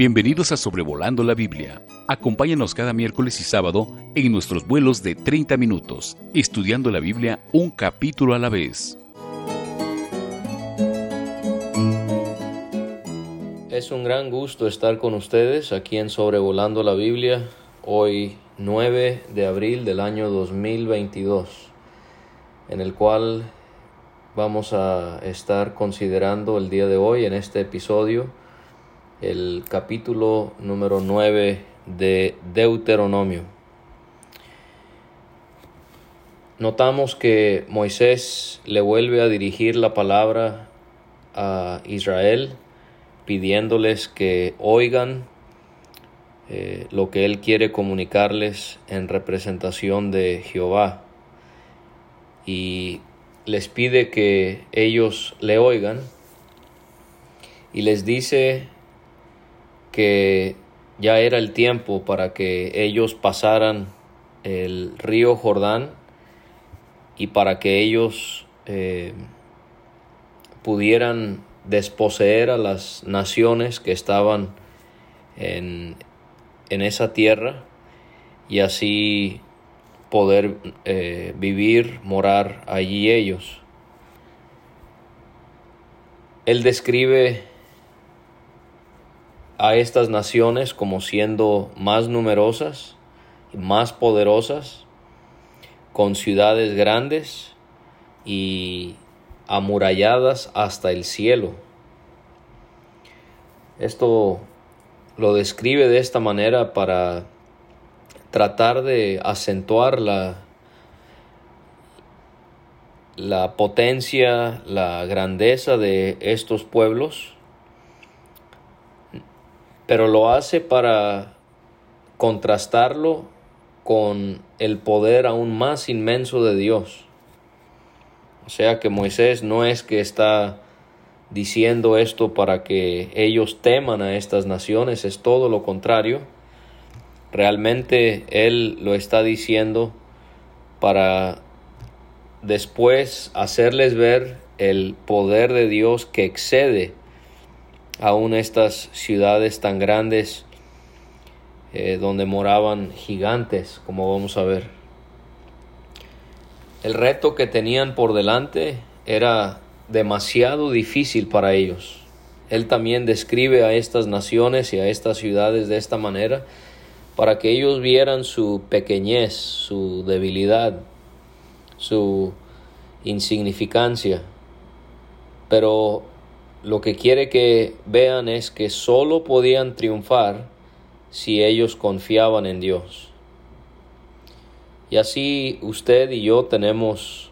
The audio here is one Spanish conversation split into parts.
Bienvenidos a Sobrevolando la Biblia. Acompáñanos cada miércoles y sábado en nuestros vuelos de 30 minutos, estudiando la Biblia un capítulo a la vez. Es un gran gusto estar con ustedes aquí en Sobrevolando la Biblia, hoy 9 de abril del año 2022, en el cual vamos a estar considerando el día de hoy en este episodio el capítulo número 9 de Deuteronomio. Notamos que Moisés le vuelve a dirigir la palabra a Israel pidiéndoles que oigan eh, lo que él quiere comunicarles en representación de Jehová y les pide que ellos le oigan y les dice que ya era el tiempo para que ellos pasaran el río Jordán y para que ellos eh, pudieran desposeer a las naciones que estaban en, esa tierra y así poder eh, vivir, morar allí ellos. Él describe a estas naciones como siendo más numerosas y más poderosas, con ciudades grandes y amuralladas hasta el cielo. Esto lo describe de esta manera para tratar de acentuar la, la potencia, la grandeza de estos pueblos pero lo hace para contrastarlo con el poder aún más inmenso de Dios. O sea que Moisés no es que está diciendo esto para que ellos teman a estas naciones, es todo lo contrario. Realmente Él lo está diciendo para después hacerles ver el poder de Dios que excede aún estas ciudades tan grandes eh, donde moraban gigantes, como vamos a ver. El reto que tenían por delante era demasiado difícil para ellos. Él también describe a estas naciones y a estas ciudades de esta manera para que ellos vieran su pequeñez, su debilidad, su insignificancia. Pero lo que quiere que vean es que solo podían triunfar si ellos confiaban en Dios. Y así usted y yo tenemos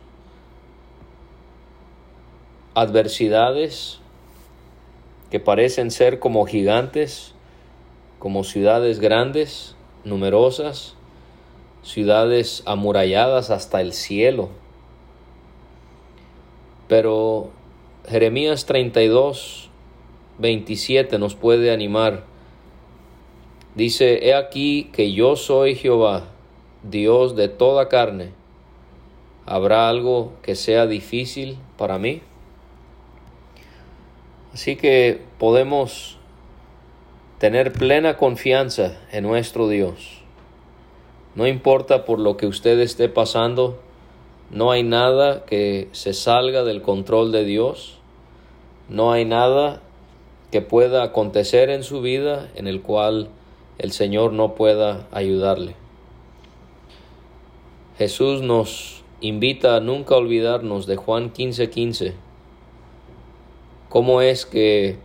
adversidades que parecen ser como gigantes, como ciudades grandes, numerosas, ciudades amuralladas hasta el cielo. Pero Jeremías 32, 27 nos puede animar. Dice, He aquí que yo soy Jehová, Dios de toda carne. ¿Habrá algo que sea difícil para mí? Así que podemos tener plena confianza en nuestro Dios. No importa por lo que usted esté pasando, no hay nada que se salga del control de Dios. No hay nada que pueda acontecer en su vida en el cual el Señor no pueda ayudarle. Jesús nos invita a nunca olvidarnos de Juan 15:15. 15. ¿Cómo es que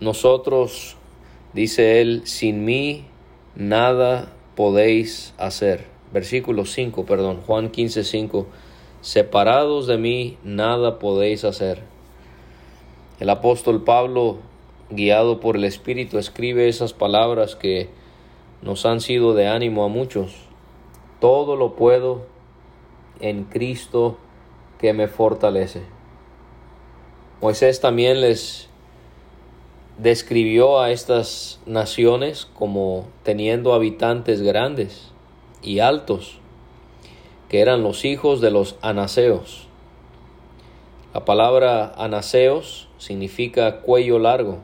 nosotros, dice él, sin mí nada podéis hacer? Versículo 5, perdón, Juan 15:5. Separados de mí nada podéis hacer. El apóstol Pablo, guiado por el Espíritu, escribe esas palabras que nos han sido de ánimo a muchos. Todo lo puedo en Cristo que me fortalece. Moisés también les describió a estas naciones como teniendo habitantes grandes y altos que eran los hijos de los anaseos. La palabra anaseos significa cuello largo.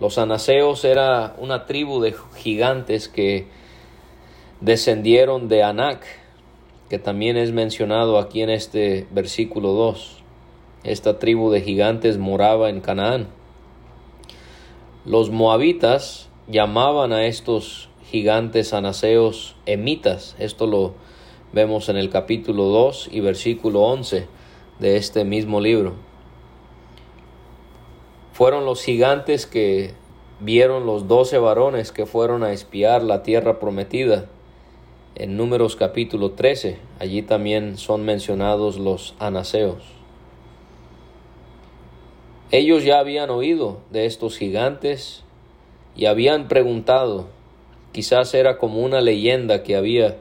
Los anaseos era una tribu de gigantes que descendieron de Anac, que también es mencionado aquí en este versículo 2. Esta tribu de gigantes moraba en Canaán. Los moabitas llamaban a estos gigantes anaseos emitas. Esto lo vemos en el capítulo 2 y versículo 11 de este mismo libro. Fueron los gigantes que vieron los doce varones que fueron a espiar la tierra prometida. En Números capítulo 13, allí también son mencionados los anaseos. Ellos ya habían oído de estos gigantes y habían preguntado, quizás era como una leyenda que había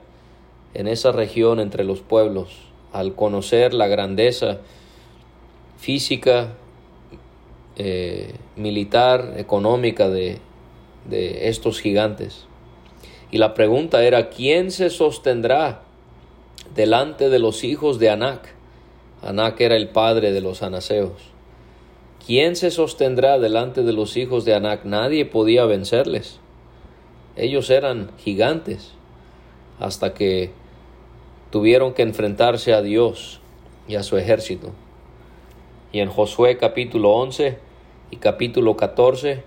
en esa región entre los pueblos, al conocer la grandeza física, eh, militar, económica de, de estos gigantes. Y la pregunta era, ¿quién se sostendrá delante de los hijos de Anac? Anac era el padre de los anaseos. ¿Quién se sostendrá delante de los hijos de Anac? Nadie podía vencerles. Ellos eran gigantes hasta que tuvieron que enfrentarse a Dios y a su ejército. Y en Josué capítulo 11 y capítulo 14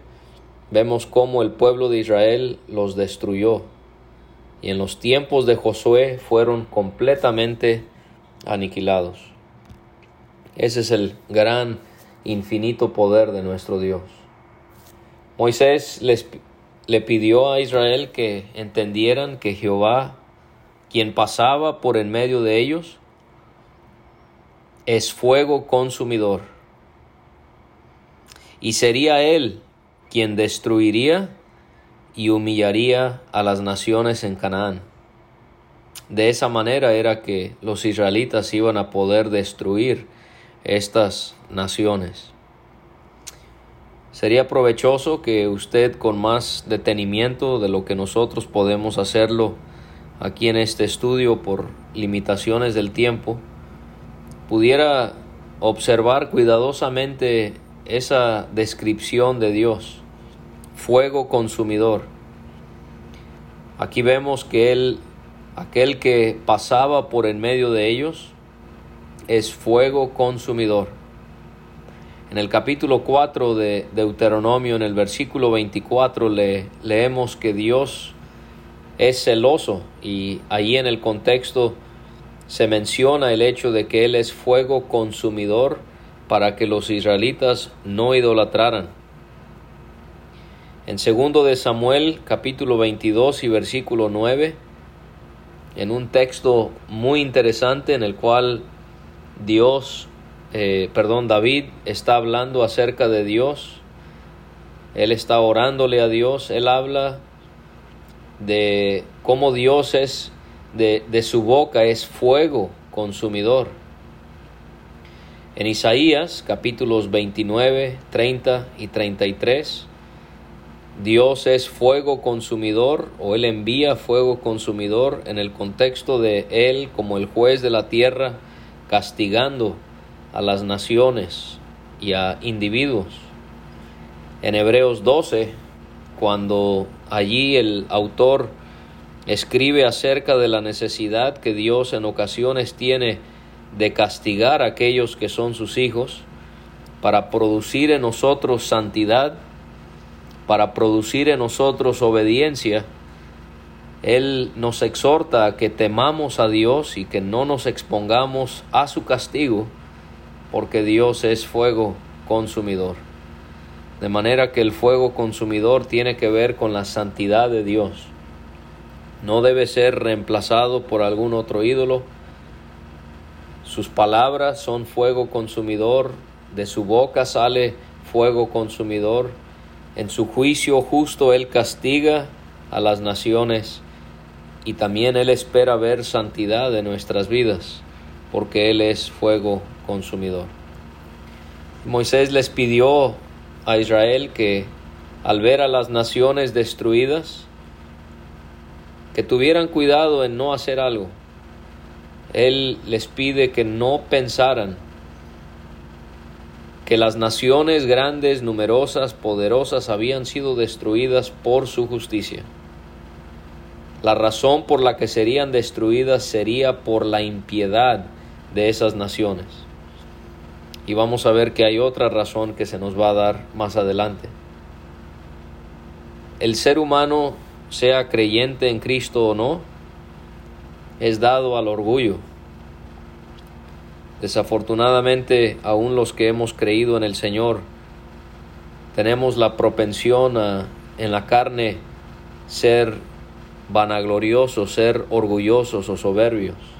vemos cómo el pueblo de Israel los destruyó. Y en los tiempos de Josué fueron completamente aniquilados. Ese es el gran, infinito poder de nuestro Dios. Moisés les, le pidió a Israel que entendieran que Jehová quien pasaba por en medio de ellos, es fuego consumidor. Y sería él quien destruiría y humillaría a las naciones en Canaán. De esa manera era que los israelitas iban a poder destruir estas naciones. Sería provechoso que usted con más detenimiento de lo que nosotros podemos hacerlo aquí en este estudio por limitaciones del tiempo, pudiera observar cuidadosamente esa descripción de Dios, fuego consumidor. Aquí vemos que él, aquel que pasaba por en medio de ellos, es fuego consumidor. En el capítulo 4 de Deuteronomio, en el versículo 24, le, leemos que Dios es celoso y ahí en el contexto se menciona el hecho de que Él es fuego consumidor para que los israelitas no idolatraran. En segundo de Samuel capítulo 22 y versículo 9, en un texto muy interesante en el cual Dios, eh, perdón, David está hablando acerca de Dios, él está orándole a Dios, él habla de cómo Dios es, de, de su boca es fuego consumidor. En Isaías capítulos 29, 30 y 33, Dios es fuego consumidor o Él envía fuego consumidor en el contexto de Él como el juez de la tierra castigando a las naciones y a individuos. En Hebreos 12, cuando allí el autor escribe acerca de la necesidad que Dios en ocasiones tiene de castigar a aquellos que son sus hijos para producir en nosotros santidad, para producir en nosotros obediencia. Él nos exhorta a que temamos a Dios y que no nos expongamos a su castigo, porque Dios es fuego consumidor. De manera que el fuego consumidor tiene que ver con la santidad de Dios. No debe ser reemplazado por algún otro ídolo. Sus palabras son fuego consumidor, de su boca sale fuego consumidor. En su juicio justo Él castiga a las naciones y también Él espera ver santidad en nuestras vidas, porque Él es fuego consumidor. Moisés les pidió a Israel que al ver a las naciones destruidas, que tuvieran cuidado en no hacer algo. Él les pide que no pensaran que las naciones grandes, numerosas, poderosas habían sido destruidas por su justicia. La razón por la que serían destruidas sería por la impiedad de esas naciones. Y vamos a ver que hay otra razón que se nos va a dar más adelante. El ser humano, sea creyente en Cristo o no, es dado al orgullo. Desafortunadamente, aún los que hemos creído en el Señor, tenemos la propensión a, en la carne ser vanagloriosos, ser orgullosos o soberbios.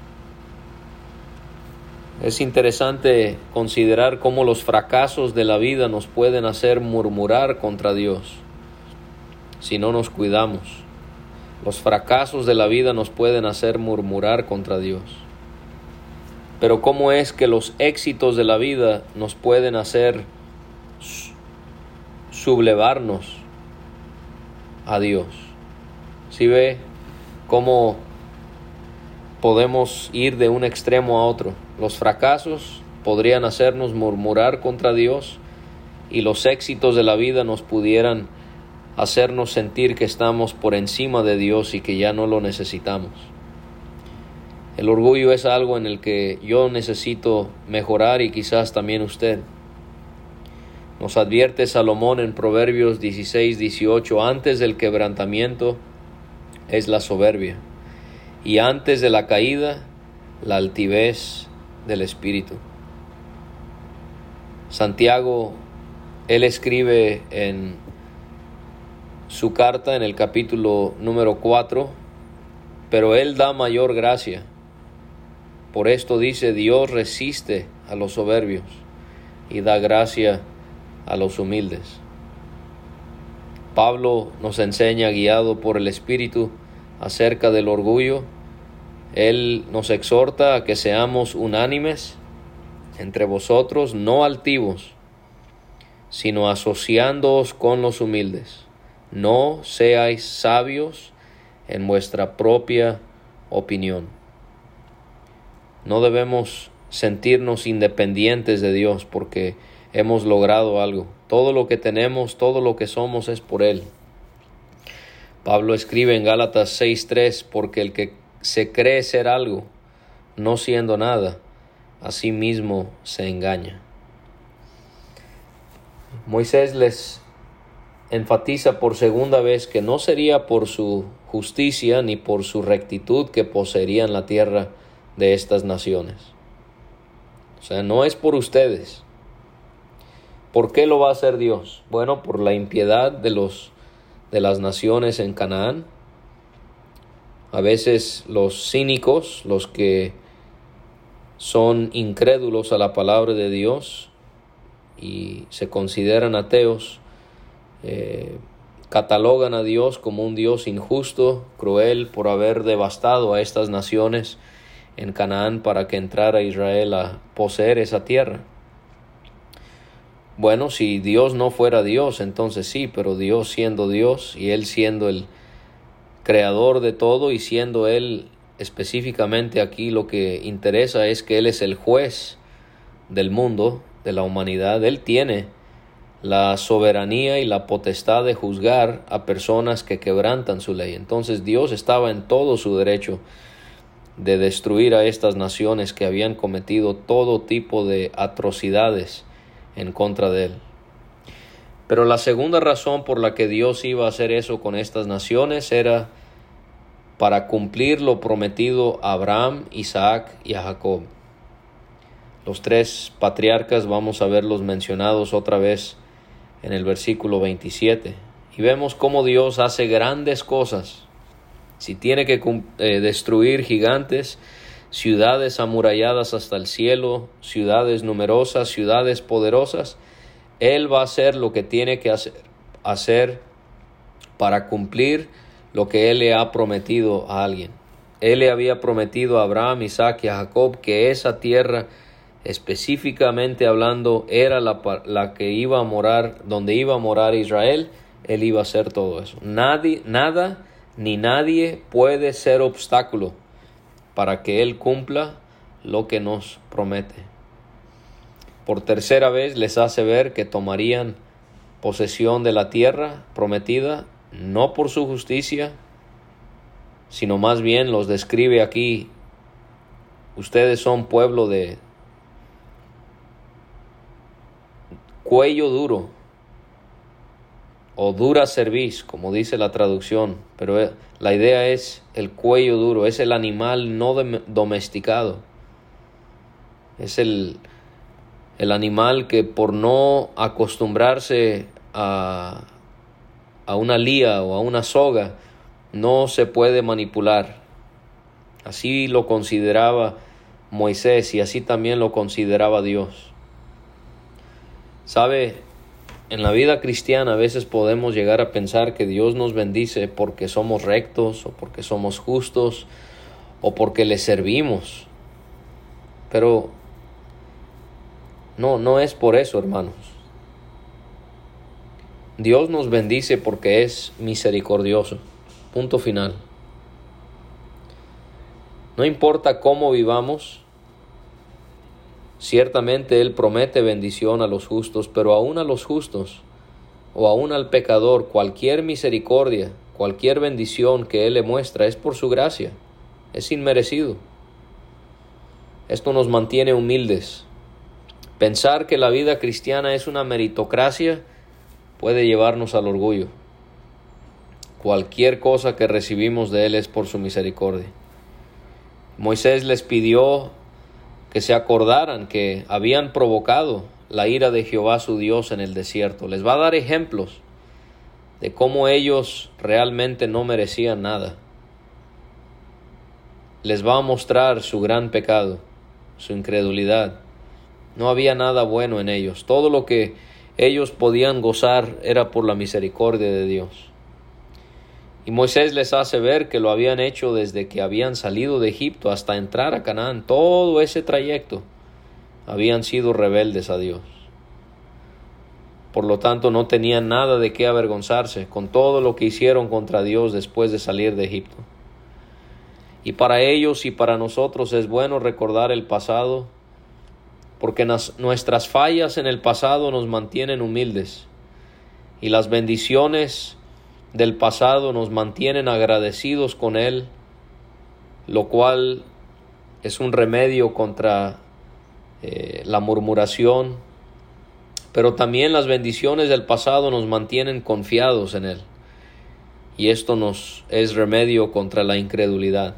Es interesante considerar cómo los fracasos de la vida nos pueden hacer murmurar contra Dios si no nos cuidamos. Los fracasos de la vida nos pueden hacer murmurar contra Dios. Pero cómo es que los éxitos de la vida nos pueden hacer sublevarnos a Dios. Si ve cómo podemos ir de un extremo a otro. Los fracasos podrían hacernos murmurar contra Dios y los éxitos de la vida nos pudieran hacernos sentir que estamos por encima de Dios y que ya no lo necesitamos. El orgullo es algo en el que yo necesito mejorar y quizás también usted. Nos advierte Salomón en Proverbios 16, 18, antes del quebrantamiento es la soberbia y antes de la caída la altivez del espíritu. Santiago, él escribe en su carta en el capítulo número 4, pero él da mayor gracia. Por esto dice, Dios resiste a los soberbios y da gracia a los humildes. Pablo nos enseña, guiado por el Espíritu, acerca del orgullo. Él nos exhorta a que seamos unánimes entre vosotros, no altivos, sino asociándoos con los humildes. No seáis sabios en vuestra propia opinión. No debemos sentirnos independientes de Dios porque hemos logrado algo. Todo lo que tenemos, todo lo que somos es por Él. Pablo escribe en Gálatas 6:3, porque el que se cree ser algo, no siendo nada, a sí mismo se engaña. Moisés les enfatiza por segunda vez que no sería por su justicia ni por su rectitud que poseerían la tierra de estas naciones. O sea, no es por ustedes. ¿Por qué lo va a hacer Dios? Bueno, por la impiedad de los de las naciones en Canaán. A veces los cínicos, los que son incrédulos a la palabra de Dios y se consideran ateos, eh, catalogan a Dios como un Dios injusto, cruel, por haber devastado a estas naciones en Canaán para que entrara Israel a poseer esa tierra. Bueno, si Dios no fuera Dios, entonces sí, pero Dios siendo Dios y Él siendo el creador de todo y siendo Él específicamente aquí lo que interesa es que Él es el juez del mundo, de la humanidad. Él tiene la soberanía y la potestad de juzgar a personas que quebrantan su ley. Entonces Dios estaba en todo su derecho de destruir a estas naciones que habían cometido todo tipo de atrocidades en contra de él. Pero la segunda razón por la que Dios iba a hacer eso con estas naciones era para cumplir lo prometido a Abraham, Isaac y a Jacob. Los tres patriarcas vamos a verlos mencionados otra vez en el versículo 27. Y vemos cómo Dios hace grandes cosas. Si tiene que eh, destruir gigantes, ciudades amuralladas hasta el cielo, ciudades numerosas, ciudades poderosas, Él va a hacer lo que tiene que hacer, para cumplir lo que Él le ha prometido a alguien. Él le había prometido a Abraham, Isaac y a Jacob que esa tierra, específicamente hablando, era la, la que iba a morar, donde iba a morar Israel. Él iba a hacer todo eso. Nadie, nada ni nadie puede ser obstáculo para que Él cumpla lo que nos promete. por tercera vez les hace ver que tomarían posesión de la tierra prometida, no por su justicia, sino más bien los describe aquí, ustedes son pueblo de cuello duro o dura cerviz, como dice la traducción, pero eh, la idea es el cuello duro, es el animal no domesticado, es el, el animal que por no acostumbrarse a, a una lía o a una soga, no se puede manipular. Así lo consideraba Moisés y así también lo consideraba Dios. Sabe, en la vida cristiana a veces podemos llegar a pensar que Dios nos bendice porque somos rectos o porque somos justos o porque le servimos. Pero no, no es por eso, hermanos. Dios nos bendice porque es misericordioso. Punto final. No importa cómo vivamos, ciertamente Él promete bendición a los justos, pero aún a los justos o aún al pecador, cualquier misericordia, cualquier bendición que Él le muestra es por su gracia, es inmerecido. Esto nos mantiene humildes. Pensar que la vida cristiana es una meritocracia puede llevarnos al orgullo. Cualquier cosa que recibimos de Él es por su misericordia. Moisés les pidió que se acordaran que habían provocado la ira de Jehová su Dios en el desierto. Les va a dar ejemplos de cómo ellos realmente no merecían nada. Les va a mostrar su gran pecado, su incredulidad. No había nada bueno en ellos. Todo lo que ellos podían gozar era por la misericordia de Dios. Y Moisés les hace ver que lo habían hecho desde que habían salido de Egipto hasta entrar a Canaán. Todo ese trayecto habían sido rebeldes a Dios. Por lo tanto, no tenían nada de qué avergonzarse con todo lo que hicieron contra Dios después de salir de Egipto. Y para ellos y para nosotros es bueno recordar el pasado, porque nuestras fallas en el pasado nos mantienen humildes y las bendiciones del pasado nos mantienen agradecidos con Él, lo cual es un remedio contra eh, la murmuración, pero también las bendiciones del pasado nos mantienen confiados en Él, y esto nos es remedio contra la incredulidad.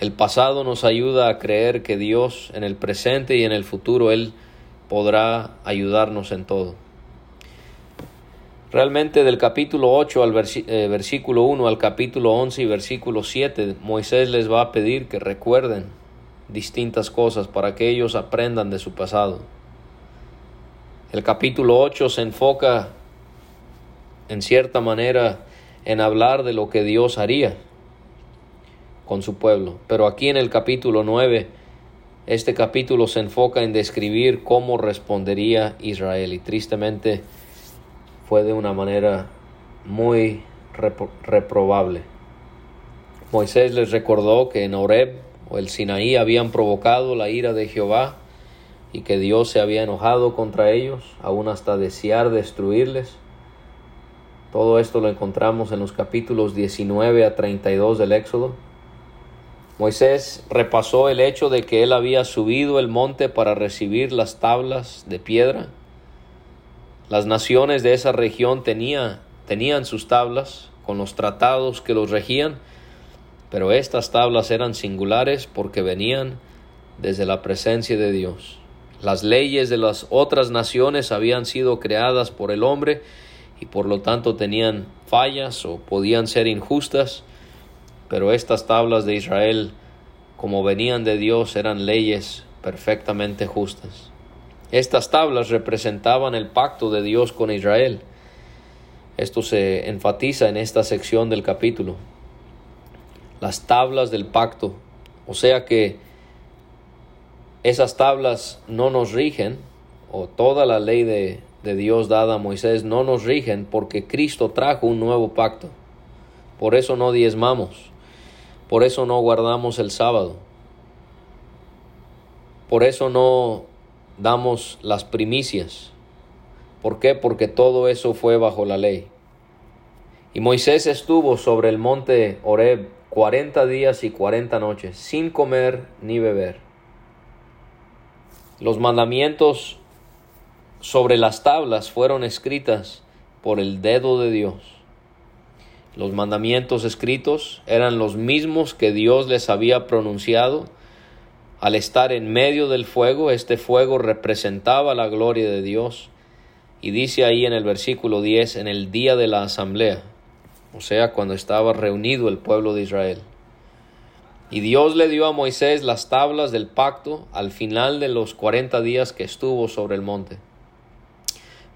El pasado nos ayuda a creer que Dios en el presente y en el futuro Él podrá ayudarnos en todo. Realmente del capítulo 8 al eh, versículo 1 al capítulo 11 y versículo 7, Moisés les va a pedir que recuerden distintas cosas para que ellos aprendan de su pasado. El capítulo 8 se enfoca en cierta manera en hablar de lo que Dios haría con su pueblo, pero aquí en el capítulo 9 este capítulo se enfoca en describir cómo respondería Israel y tristemente fue de una manera muy reprobable. Moisés les recordó que en Horeb o el Sinaí habían provocado la ira de Jehová y que Dios se había enojado contra ellos, aún hasta desear destruirles. Todo esto lo encontramos en los capítulos 19 a 32 del Éxodo. Moisés repasó el hecho de que él había subido el monte para recibir las tablas de piedra las naciones de esa región tenía, tenían sus tablas con los tratados que los regían, pero estas tablas eran singulares porque venían desde la presencia de Dios. Las leyes de las otras naciones habían sido creadas por el hombre y por lo tanto tenían fallas o podían ser injustas, pero estas tablas de Israel, como venían de Dios, eran leyes perfectamente justas. Estas tablas representaban el pacto de Dios con Israel. Esto se enfatiza en esta sección del capítulo. Las tablas del pacto. O sea que esas tablas no nos rigen, o toda la ley de, de Dios dada a Moisés no nos rigen porque Cristo trajo un nuevo pacto. Por eso no diezmamos. Por eso no guardamos el sábado Por eso no damos las primicias. ¿Por qué? Porque todo eso fue bajo la ley. Y Moisés estuvo sobre el monte Horeb cuarenta días y cuarenta noches, sin comer ni beber. Los mandamientos sobre las tablas fueron escritas por el dedo de Dios. Los mandamientos escritos eran los mismos que Dios les había pronunciado. Al estar en medio del fuego, este fuego representaba la gloria de Dios. Y dice ahí en el versículo 10, en el día de la asamblea, o sea, cuando estaba reunido el pueblo de Israel. Y Dios le dio a Moisés las tablas del pacto al final de los cuarenta días que estuvo sobre el monte.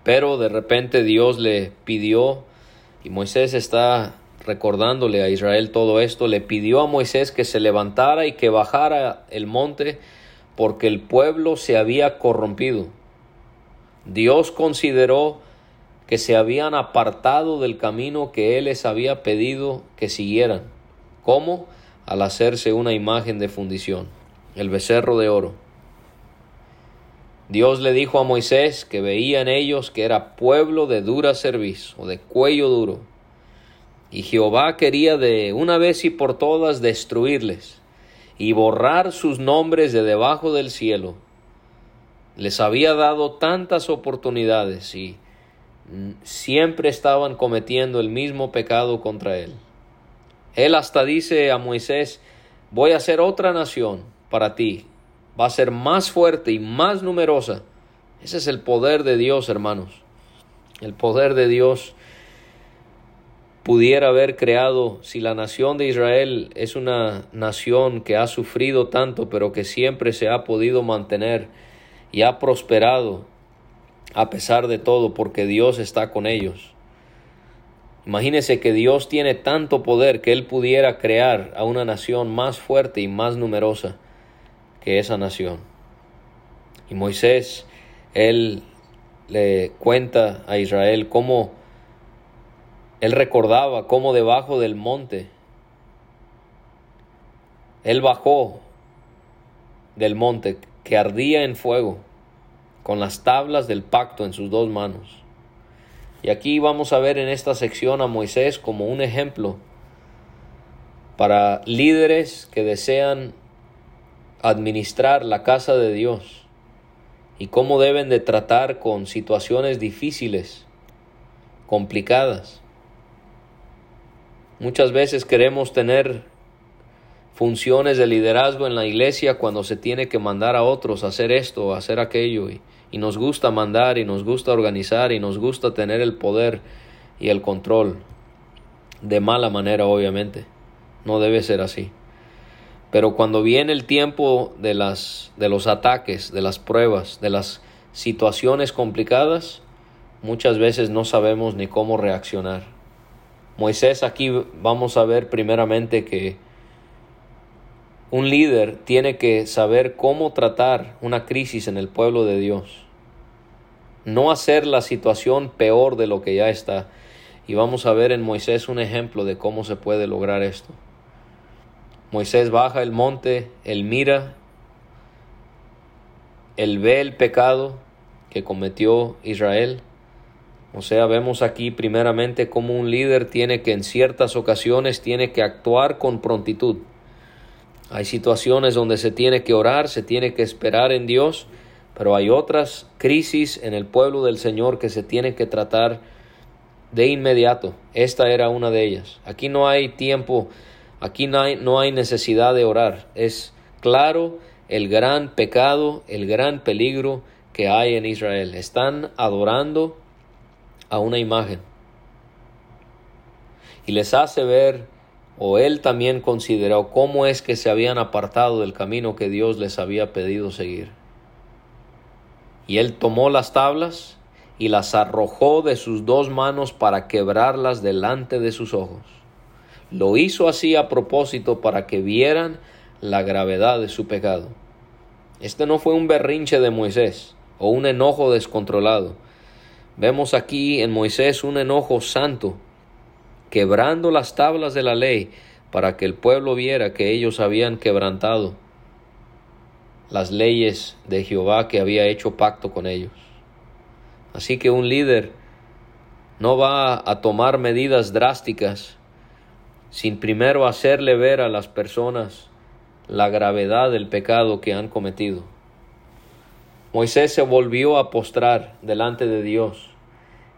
Pero de repente Dios le pidió, y Moisés está recordándole a Israel todo esto, le pidió a Moisés que se levantara y que bajara el monte porque el pueblo se había corrompido. Dios consideró que se habían apartado del camino que Él les había pedido que siguieran. ¿Cómo? Al hacerse una imagen de fundición, el becerro de oro. Dios le dijo a Moisés que veía en ellos que era pueblo de dura cerviz o de cuello duro. Y Jehová quería de una vez y por todas destruirles y borrar sus nombres de debajo del cielo. Les había dado tantas oportunidades y siempre estaban cometiendo el mismo pecado contra él. Él hasta dice a Moisés, voy a hacer otra nación para ti, va a ser más fuerte y más numerosa. Ese es el poder de Dios, hermanos. El poder de Dios pudiera haber creado, si la nación de Israel es una nación que ha sufrido tanto, pero que siempre se ha podido mantener y ha prosperado a pesar de todo, porque Dios está con ellos. Imagínese que Dios tiene tanto poder que Él pudiera crear a una nación más fuerte y más numerosa que esa nación. Y Moisés, Él le cuenta a Israel cómo Él recordaba cómo debajo del monte Él bajó del monte que ardía en fuego con las tablas del pacto en sus dos manos. Y aquí vamos a ver en esta sección a Moisés como un ejemplo para líderes que desean administrar la casa de Dios y cómo deben de tratar con situaciones difíciles, complicadas. Muchas veces queremos tener funciones de liderazgo en la iglesia cuando se tiene que mandar a otros a hacer esto o hacer aquello y, y nos gusta mandar y nos gusta organizar y nos gusta tener el poder y el control. De mala manera obviamente. No debe ser así. Pero cuando viene el tiempo de las de los ataques de las pruebas de las situaciones complicadas muchas veces no sabemos ni cómo reaccionar Moisés aquí vamos a ver primeramente que un líder tiene que saber cómo tratar una crisis en el pueblo de Dios. No hacer la situación peor de lo que ya está. Y vamos a ver en Moisés un ejemplo de cómo se puede lograr esto. Moisés baja el monte, él mira, él ve el pecado que cometió Israel. O sea, vemos aquí primeramente cómo un líder tiene que en ciertas ocasiones tiene que actuar con prontitud hay situaciones donde se tiene que orar, se tiene que esperar en Dios, pero hay otras crisis en el pueblo del Señor que se tienen que tratar de inmediato. Esta era una de ellas. Aquí no hay tiempo, aquí no hay, no hay necesidad de orar. Es claro el gran pecado, el gran peligro que hay en Israel. Están adorando a una imagen. Y les hace ver o él también consideró cómo es que se habían apartado del camino que Dios les había pedido seguir. Y él tomó las tablas y las arrojó de sus dos manos para quebrarlas delante de sus ojos. Lo hizo así a propósito para que vieran la gravedad de su pecado. Este no fue un berrinche de Moisés o un enojo descontrolado. Vemos aquí en Moisés un enojo santo quebrando las tablas de la ley para que el pueblo viera que ellos habían quebrantado las leyes de Jehová que había hecho pacto con ellos. Así que un líder no va a tomar medidas drásticas sin primero hacerle ver a las personas la gravedad del pecado que han cometido. Moisés se volvió a postrar delante de Dios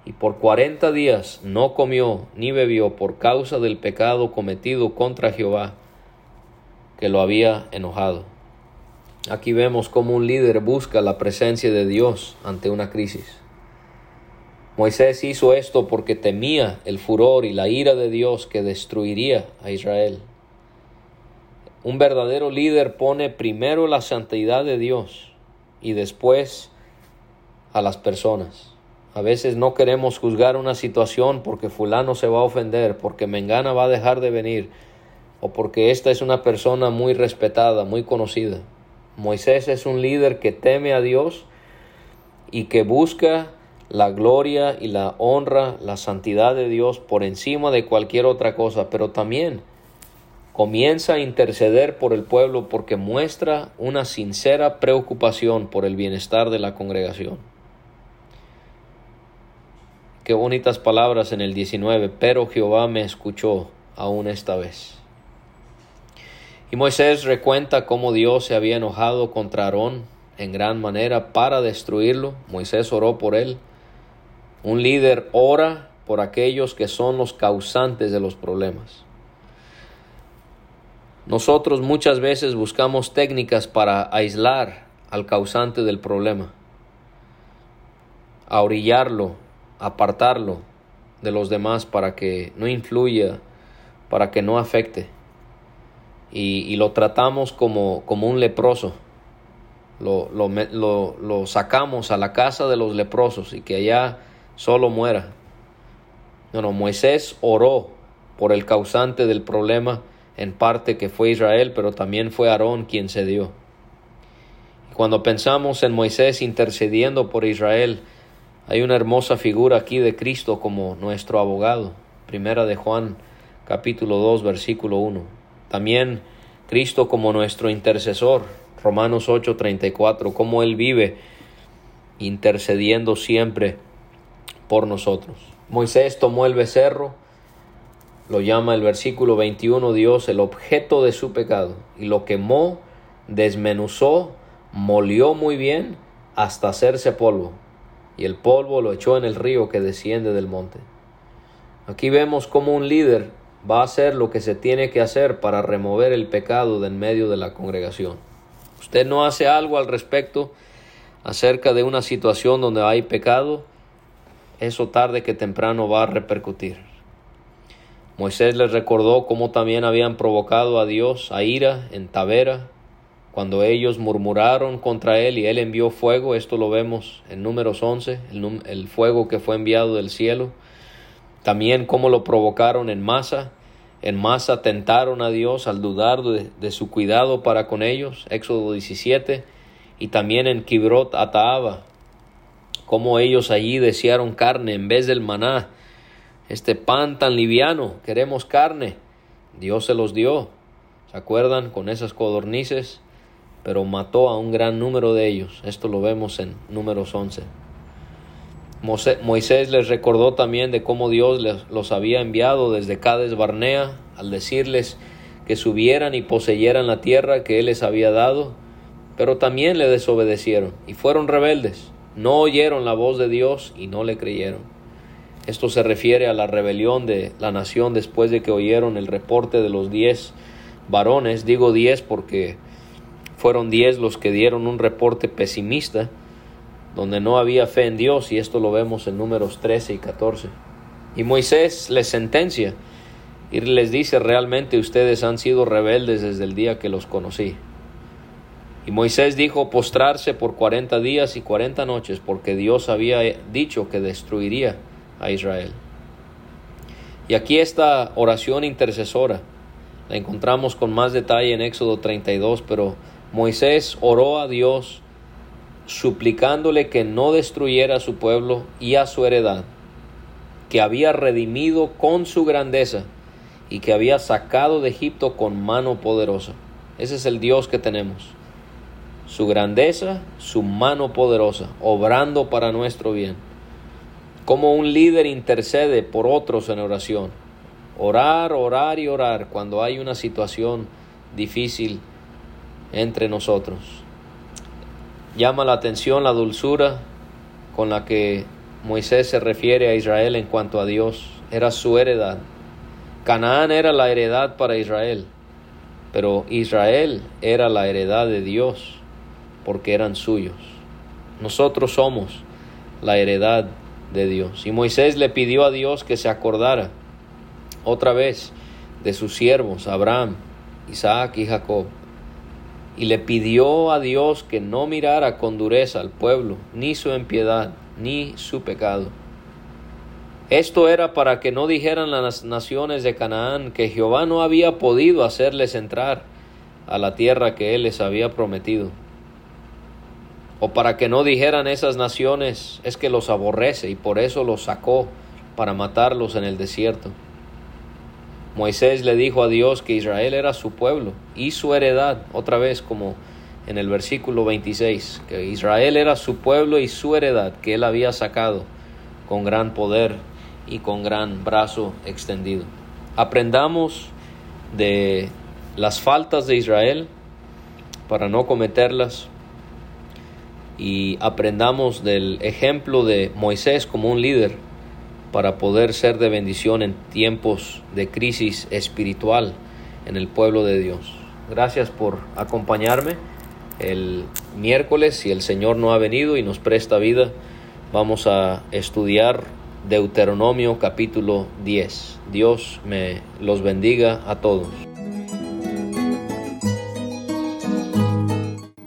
y por cuarenta días no comió ni bebió por causa del pecado cometido contra Jehová que lo había enojado. Aquí vemos cómo un líder busca la presencia de Dios ante una crisis. Moisés hizo esto porque temía el furor y la ira de Dios que destruiría a Israel. Un verdadero líder pone primero la santidad de Dios y después a las personas. A veces no queremos juzgar una situación porque fulano se va a ofender, porque Mengana va a dejar de venir, o porque esta es una persona muy respetada, muy conocida. Moisés es un líder que teme a Dios y que busca la gloria y la honra, la santidad de Dios por encima de cualquier otra cosa, pero también comienza a interceder por el pueblo porque muestra una sincera preocupación por el bienestar de la congregación. Qué bonitas palabras en el 19, pero Jehová me escuchó aún esta vez. Y Moisés recuenta cómo Dios se había enojado contra Aarón en gran manera para destruirlo. Moisés oró por él. Un líder ora por aquellos que son los causantes de los problemas. Nosotros muchas veces buscamos técnicas para aislar al causante del problema, a orillarlo, apartarlo de los demás para que no influya, para que no afecte. Y, lo tratamos como, como un leproso. Lo, lo, lo sacamos a la casa de los leprosos y que allá solo muera. No, Moisés oró por el causante del problema en parte que fue Israel, pero también fue Aarón quien se dio. Cuando pensamos en Moisés intercediendo por Israel, hay una hermosa figura aquí de Cristo como nuestro abogado. Primera de Juan capítulo 2 versículo 1. También Cristo como nuestro intercesor. Romanos 8:34, como Él vive intercediendo siempre por nosotros. Moisés tomó el becerro, lo llama el versículo 21 Dios el objeto de su pecado y lo quemó, desmenuzó, molió muy bien hasta hacerse polvo y el polvo lo echó en el río que desciende del monte. Aquí vemos cómo un líder va a hacer lo que se tiene que hacer para remover el pecado de en medio de la congregación. Usted no hace algo al respecto acerca de una situación donde hay pecado, eso tarde que temprano va a repercutir. Moisés les recordó cómo también habían provocado a Dios a ira en Tavera, cuando ellos murmuraron contra él y él envió fuego, esto lo vemos en números 11, el, fuego que fue enviado del cielo. También cómo lo provocaron en masa, en masa tentaron a Dios al dudar de, de su cuidado para con ellos, Éxodo 17, y también en Kibrot Ataaba, cómo ellos allí desearon carne en vez del maná, este pan tan liviano, queremos carne. Dios se los dio, ¿se acuerdan? Con esas codornices, pero mató a un gran número de ellos. Esto lo vemos en números 11. Moisés les recordó también de cómo Dios les, los había enviado desde Cades Barnea al decirles que subieran y poseyeran la tierra que Él les había dado, pero también le desobedecieron y fueron rebeldes, no oyeron la voz de Dios y no le creyeron. Esto se refiere a la rebelión de la nación después de que oyeron el reporte de los diez varones. Digo diez porque fueron diez los que dieron un reporte pesimista, donde no había fe en Dios, y esto lo vemos en números 13 y 14. Y Moisés les sentencia y les dice, realmente ustedes han sido rebeldes desde el día que los conocí. Y Moisés dijo postrarse por cuarenta días y cuarenta noches, porque Dios había dicho que destruiría a Israel. Y aquí esta oración intercesora la encontramos con más detalle en Éxodo 32, pero Moisés oró a Dios suplicándole que no destruyera a su pueblo y a su heredad, que había redimido con su grandeza y que había sacado de Egipto con mano poderosa. Ese es el Dios que tenemos. su grandeza, su mano poderosa, obrando para nuestro bien. Como un líder intercede por otros en oración. Orar, orar y orar cuando hay una situación difícil entre nosotros. Llama la atención la dulzura con la que Moisés se refiere a Israel en cuanto a Dios. Era su heredad. Canaán era la heredad para Israel, pero Israel era la heredad de Dios porque eran suyos. Nosotros somos la heredad Y Moisés le pidió a Dios que se acordara otra vez de sus siervos, Abraham, Isaac y Jacob. Y le pidió a Dios que no mirara con dureza al pueblo, ni su impiedad, ni su pecado. Esto era para que no dijeran las naciones de Canaán que Jehová no había podido hacerles entrar a la tierra que él les había prometido o para que no dijeran esas naciones es que los aborrece y por eso los sacó para matarlos en el desierto. Moisés le dijo a Dios que Israel era su pueblo y su heredad, otra vez como en el versículo 26, que Israel era su pueblo y su heredad que él había sacado con gran poder y con gran brazo extendido. Aprendamos de las faltas de Israel para no cometerlas y aprendamos del ejemplo de Moisés como un líder para poder ser de bendición en tiempos de crisis espiritual en el pueblo de Dios. Gracias por acompañarme el miércoles, si el Señor no ha venido y nos presta vida, vamos a estudiar Deuteronomio capítulo 10. Dios me los bendiga a todos.